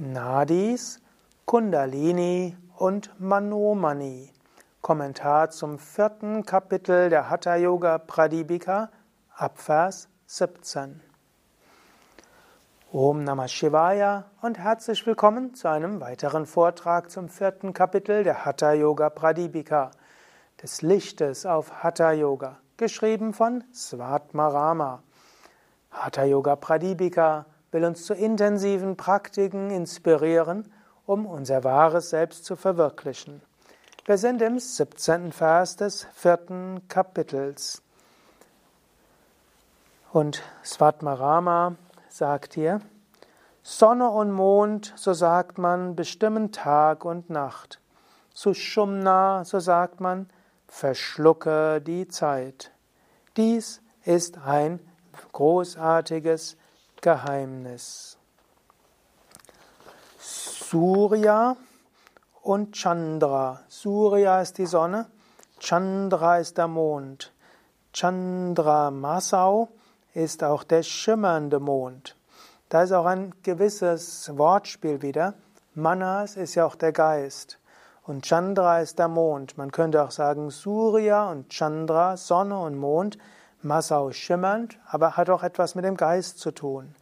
Nadis, Kundalini und Manomani. Kommentar zum vierten Kapitel der Hatha Yoga Pradipika, Abvers 17. Om Namah Shivaya und herzlich willkommen zu einem weiteren Vortrag zum vierten Kapitel der Hatha Yoga Pradipika, des Lichtes auf Hatha Yoga, geschrieben von Svatmarama. Hatha Yoga Pradipika will uns zu intensiven Praktiken inspirieren, um unser wahres Selbst zu verwirklichen. Wir sind im 17. Vers des vierten Kapitels. Und Svatmarama sagt hier, Sonne und Mond, so sagt man, bestimmen Tag und Nacht. Sushumna, so sagt man, verschlucke die Zeit. Dies ist ein großartiges Geheimnis. Surya und Chandra. Surya ist die Sonne, Chandra ist der Mond. Chandra Masau ist auch der schimmernde Mond. Da ist auch ein gewisses Wortspiel wieder. Manas ist ja auch der Geist. Und Chandra ist der Mond. Man könnte auch sagen Surya und Chandra, Sonne und Mond. Masau schimmernd, aber hat auch etwas mit dem Geist zu tun.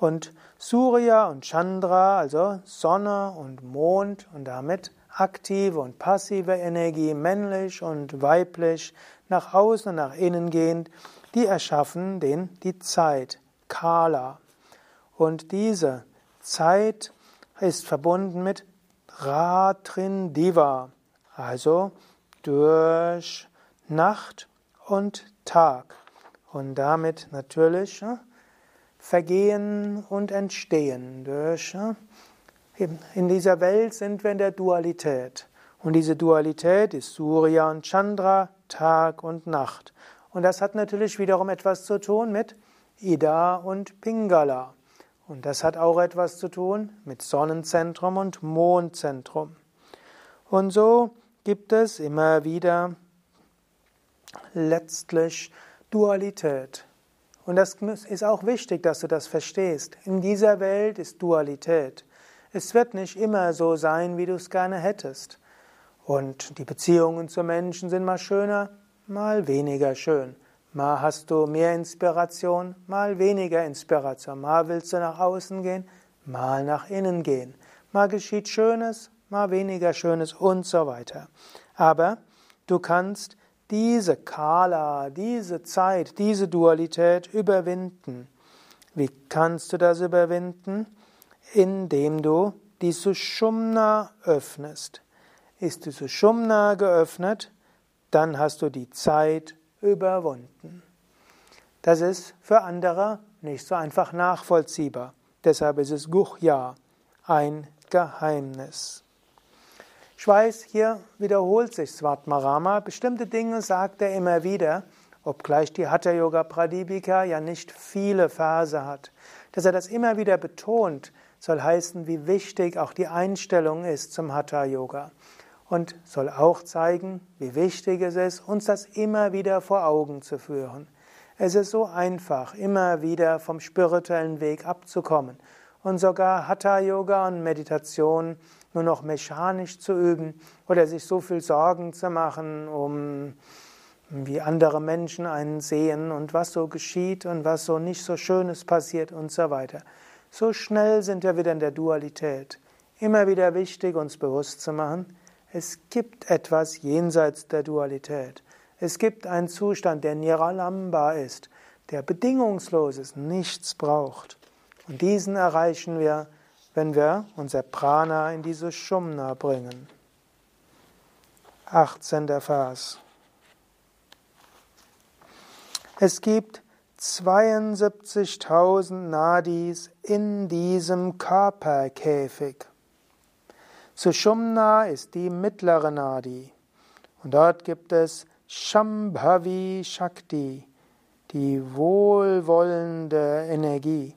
Und Surya und Chandra, also Sonne und Mond und damit aktive und passive Energie, männlich und weiblich, nach außen und nach innen gehend, die erschaffen den, die Zeit, Kala. Und diese Zeit ist verbunden mit Ratrindiva, also durch Nacht und Tag. Und damit natürlich Vergehen und Entstehen. Durch, in dieser Welt sind wir in der Dualität. Und diese Dualität ist Surya und Chandra, Tag und Nacht. Und das hat natürlich wiederum etwas zu tun mit Ida und Pingala. Und das hat auch etwas zu tun mit Sonnenzentrum und Mondzentrum. Und so gibt es immer wieder letztlich Dualität. Und das ist auch wichtig, dass du das verstehst. In dieser Welt ist Dualität. Es wird nicht immer so sein, wie du es gerne hättest. Und die Beziehungen zu Menschen sind mal schöner, mal weniger schön. Mal hast du mehr Inspiration, mal weniger Inspiration. Mal willst du nach außen gehen, mal nach innen gehen. Mal geschieht Schönes, mal weniger Schönes und so weiter. Aber du kannst diese Kala, diese Zeit, diese Dualität überwinden. Wie kannst du das überwinden? Indem du die Sushumna öffnest. Ist die Sushumna geöffnet, dann hast du die Zeit überwunden. Das ist für andere nicht so einfach nachvollziehbar. Deshalb ist es Guchya, ein Geheimnis. Ich weiß, hier wiederholt sich Svatmarama. Bestimmte Dinge sagt er immer wieder, obgleich die Hatha Yoga Pradipika ja nicht viele Verse hat. Dass er das immer wieder betont, soll heißen, wie wichtig auch die Einstellung ist zum Hatha Yoga. Und soll auch zeigen, wie wichtig es ist, uns das immer wieder vor Augen zu führen. Es ist so einfach, immer wieder vom spirituellen Weg abzukommen und sogar Hatha Yoga und Meditation nur noch mechanisch zu üben oder sich so viel Sorgen zu machen, um wie andere Menschen einen sehen und was so geschieht und was so nicht so Schönes passiert und so weiter. So schnell sind wir wieder in der Dualität. Immer wieder wichtig, uns bewusst zu machen, es gibt etwas jenseits der Dualität. Es gibt einen Zustand, der Niralamba ist, der bedingungslos ist, nichts braucht. Und diesen erreichen wir wenn wir unser Prana in diese Shumna bringen. 18. Vers. Es gibt 72.000 Nadis in diesem Körperkäfig. Sushumna ist die mittlere Nadi. Und dort gibt es Shambhavi Shakti, die wohlwollende Energie.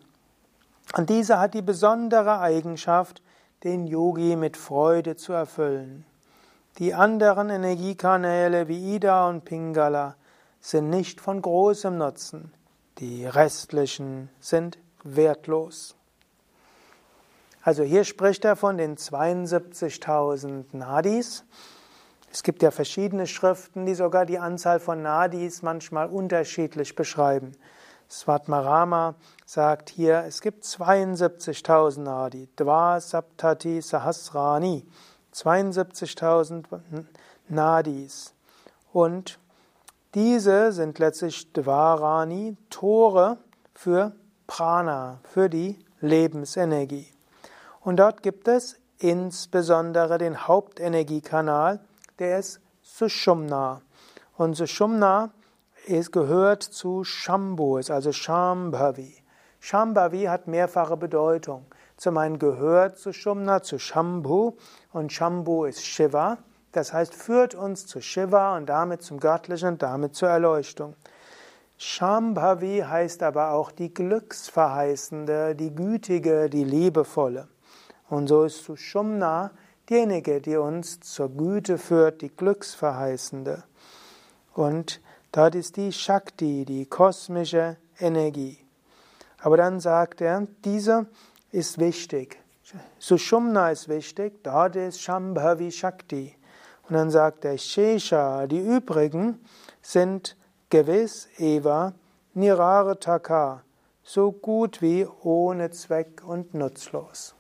Und diese hat die besondere Eigenschaft, den Yogi mit Freude zu erfüllen. Die anderen Energiekanäle wie Ida und Pingala sind nicht von großem Nutzen. Die restlichen sind wertlos. Also hier spricht er von den 72.000 Nadis. Es gibt ja verschiedene Schriften, die sogar die Anzahl von Nadis manchmal unterschiedlich beschreiben. Svatmarama sagt hier, es gibt 72.000 Nadi, Dva Saptati Sahasrani, 72.000 Nadis. Und diese sind letztlich Dvarani, Tore für Prana, für die Lebensenergie. Und dort gibt es insbesondere den Hauptenergiekanal, der ist Sushumna. Und Sushumna ist, gehört zu Shambhu, ist also Shambhavi. Shambhavi hat mehrfache Bedeutung. Zum einen gehört zu Shumna, zu Shambhu und Shambhu ist Shiva. Das heißt, führt uns zu Shiva und damit zum Göttlichen und damit zur Erleuchtung. Shambhavi heißt aber auch die Glücksverheißende, die Gütige, die Liebevolle. Und so ist Sushumna diejenige, die uns zur Güte führt, die Glücksverheißende. Und dort ist die Shakti, die kosmische Energie. Aber dann sagt er, dieser ist wichtig. Sushumna ist wichtig, dort ist Shambhavi Shakti. Und dann sagt er, Shesha, die übrigen sind gewiss Eva Nirarataka, so gut wie ohne Zweck und nutzlos.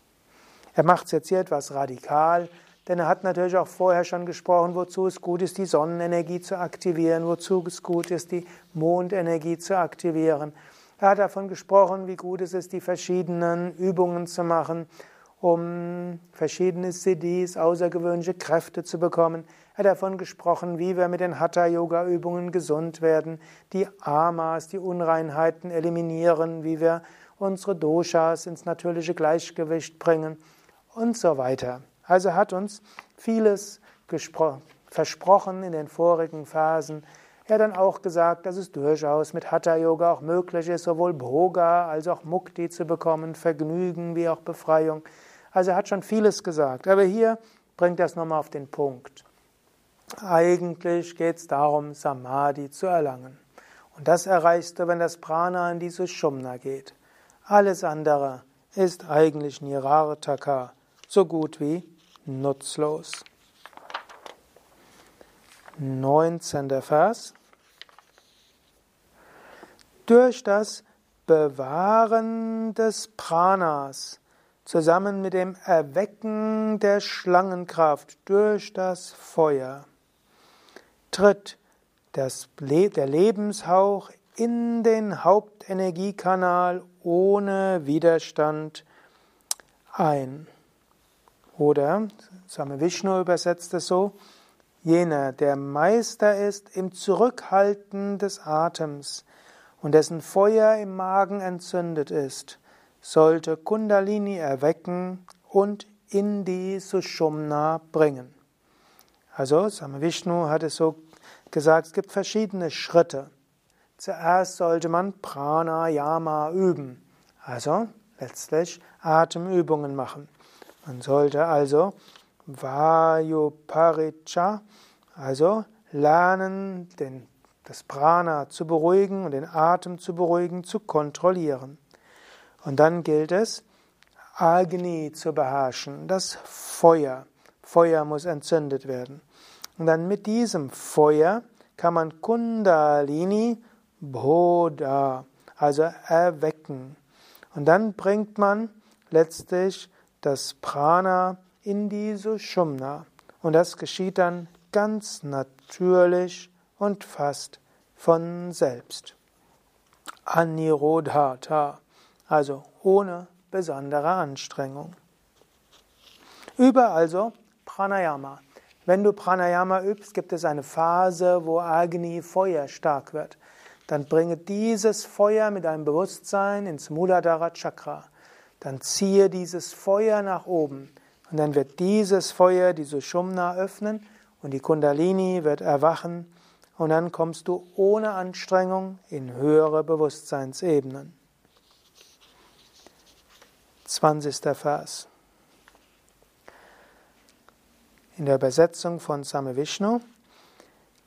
Er macht es jetzt hier etwas radikal, denn er hat natürlich auch vorher schon gesprochen, wozu es gut ist, die Sonnenenergie zu aktivieren, wozu es gut ist, die Mondenergie zu aktivieren. Er hat davon gesprochen, wie gut es ist, die verschiedenen Übungen zu machen, um verschiedene Siddhis, außergewöhnliche Kräfte zu bekommen. Er hat davon gesprochen, wie wir mit den Hatha-Yoga-Übungen gesund werden, die Amas, die Unreinheiten eliminieren, wie wir unsere Doshas ins natürliche Gleichgewicht bringen und so weiter. Also hat uns vieles versprochen in den vorigen Phasen. Er hat dann auch gesagt, dass es durchaus mit Hatha Yoga auch möglich ist, sowohl Bhoga als auch Mukti zu bekommen, Vergnügen wie auch Befreiung. Also er hat schon vieles gesagt. Aber hier bringt er es nochmal auf den Punkt. Eigentlich geht es darum, Samadhi zu erlangen. Und das erreichst du, wenn das Prana in diese Shumna geht. Alles andere ist eigentlich Nirartaka, so gut wie nutzlos. 19. Vers. Durch das Bewahren des Pranas zusammen mit dem Erwecken der Schlangenkraft durch das Feuer tritt das, der Lebenshauch in den Hauptenergiekanal ohne Widerstand ein. Oder, Same Vishnu übersetzt es so, jener, der Meister ist im Zurückhalten des Atems und dessen Feuer im Magen entzündet ist, sollte Kundalini erwecken und in die Sushumna bringen. Also, Same Vishnu hat es so gesagt, es gibt verschiedene Schritte. Zuerst sollte man Pranayama üben, also letztlich Atemübungen machen. Man sollte also Vayuparicha, also lernen, den, das Prana zu beruhigen und den Atem zu beruhigen, zu kontrollieren. Und dann gilt es, Agni zu beherrschen, das Feuer. Feuer muss entzündet werden. Und dann mit diesem Feuer kann man Kundalini Bodha, also erwecken. Und dann bringt man letztlich das Prana in die Sushumna. Und das geschieht dann ganz natürlich und fast von selbst. Anirodhata, also ohne besondere Anstrengung. Übe also Pranayama. Wenn du Pranayama übst, gibt es eine Phase, wo Agni Feuer stark wird. Dann bringe dieses Feuer mit deinem Bewusstsein ins Muladhara Chakra dann ziehe dieses Feuer nach oben. Und dann wird dieses Feuer die Sushumna öffnen und die Kundalini wird erwachen und dann kommst du ohne Anstrengung in höhere Bewusstseinsebenen. 20. Vers. In der Übersetzung von Same Vishnu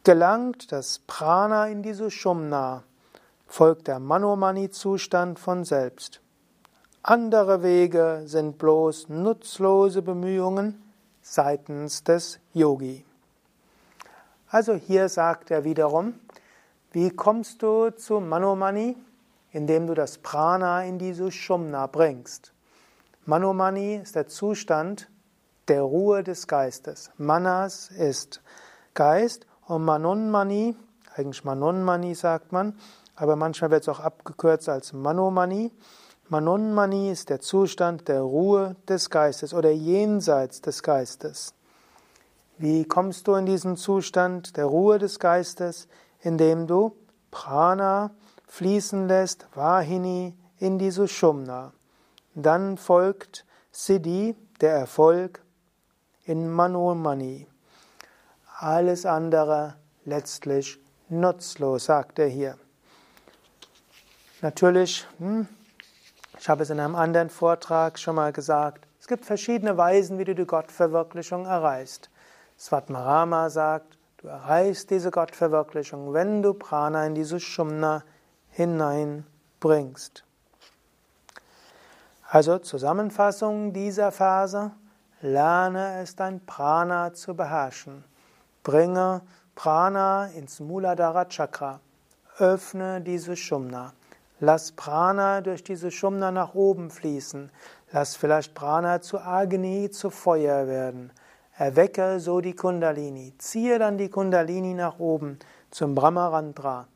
gelangt das Prana in die Sushumna, folgt der Manomani-Zustand von selbst. Andere Wege sind bloß nutzlose Bemühungen seitens des Yogi. Also hier sagt er wiederum, wie kommst du zu Manomani? Indem du das Prana in die Sushumna bringst. Manomani ist der Zustand der Ruhe des Geistes. Manas ist Geist und Manonmani, eigentlich Manonmani sagt man, aber manchmal wird es auch abgekürzt als Manomani. Manonmani ist der Zustand der Ruhe des Geistes oder jenseits des Geistes. Wie kommst du in diesen Zustand der Ruhe des Geistes? Indem du Prana fließen lässt, Vahini in die Sushumna. Dann folgt Siddhi, der Erfolg, in Manomani. Alles andere letztlich nutzlos, sagt er hier. Natürlich, hm, ich habe es in einem anderen Vortrag schon mal gesagt, es gibt verschiedene Weisen, wie du die Gottverwirklichung erreichst. Svatmarama sagt, du erreichst diese Gottverwirklichung, wenn du Prana in diese Shumna hineinbringst. Also Zusammenfassung dieser Phase, lerne es dein Prana zu beherrschen. Bringe Prana ins Muladhara Chakra. Öffne diese Shumna. Lass Prana durch diese Shumna nach oben fließen. Lass vielleicht Prana zu Agni, zu Feuer werden. Erwecke so die Kundalini. Ziehe dann die Kundalini nach oben zum Brahmarandra.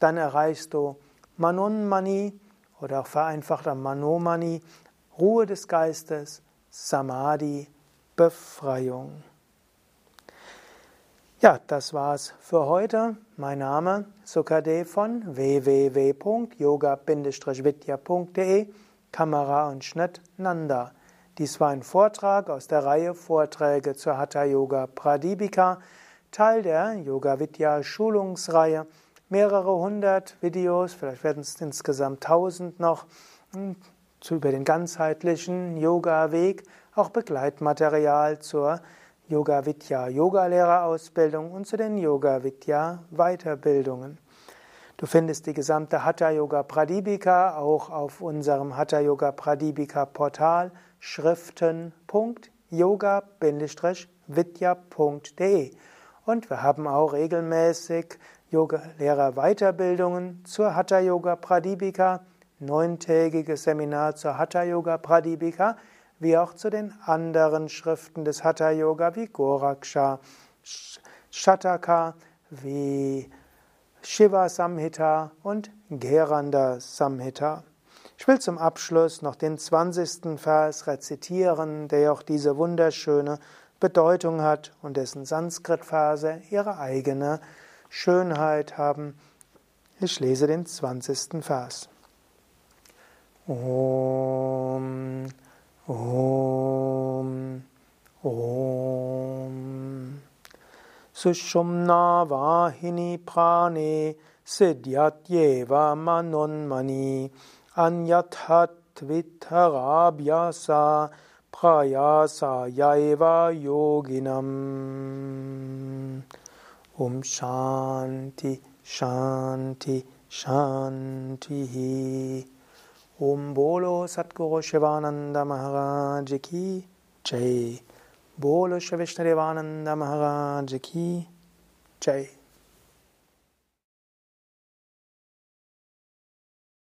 Dann erreichst du Manonmani oder auch vereinfachter Manomani, Ruhe des Geistes, Samadhi, Befreiung. Ja, das war's für heute. Mein Name Sukadev von www.yoga-vidya.de Kamera und Schnitt Nanda. Dies war ein Vortrag aus der Reihe Vorträge zur Hatha Yoga Pradipika, Teil der Yoga Vidya Schulungsreihe. Mehrere hundert Videos, vielleicht werden es insgesamt tausend noch, hm, über den ganzheitlichen Yoga-Weg, auch Begleitmaterial zur Yoga Vidya Yogalehrerausbildung und zu den Yoga Vidya Weiterbildungen. Du findest die gesamte Hatha Yoga Pradipika auch auf unserem Hatha Yoga Pradipika Portal schriften.yoga-vidya.de. Und wir haben auch regelmäßig Yoga-Lehrer Weiterbildungen zur Hatha Yoga Pradipika, neuntägiges Seminar zur Hatha Yoga Pradipika, wie auch zu den anderen Schriften des Hatha Yoga wie Goraksha, Shataka, wie Shiva Samhita und Geranda Samhita. Ich will zum Abschluss noch den 20. Vers rezitieren, der auch diese wunderschöne Bedeutung hat und dessen Sanskrit-Verse ihre eigene Schönheit haben. Ich lese den 20. Vers. Om, Om, Om. Sushumna Vahini Prane Siddhyatyeva Manonmani Anyathat Vitharabhyasa Prayasa Yaiva Yoginam Om Shanti Shanti Shanti Om Bolo Satguru Shivananda Maharaj Ki Jai. Bolo Shivishnadevananda Maharaj Ki Jai.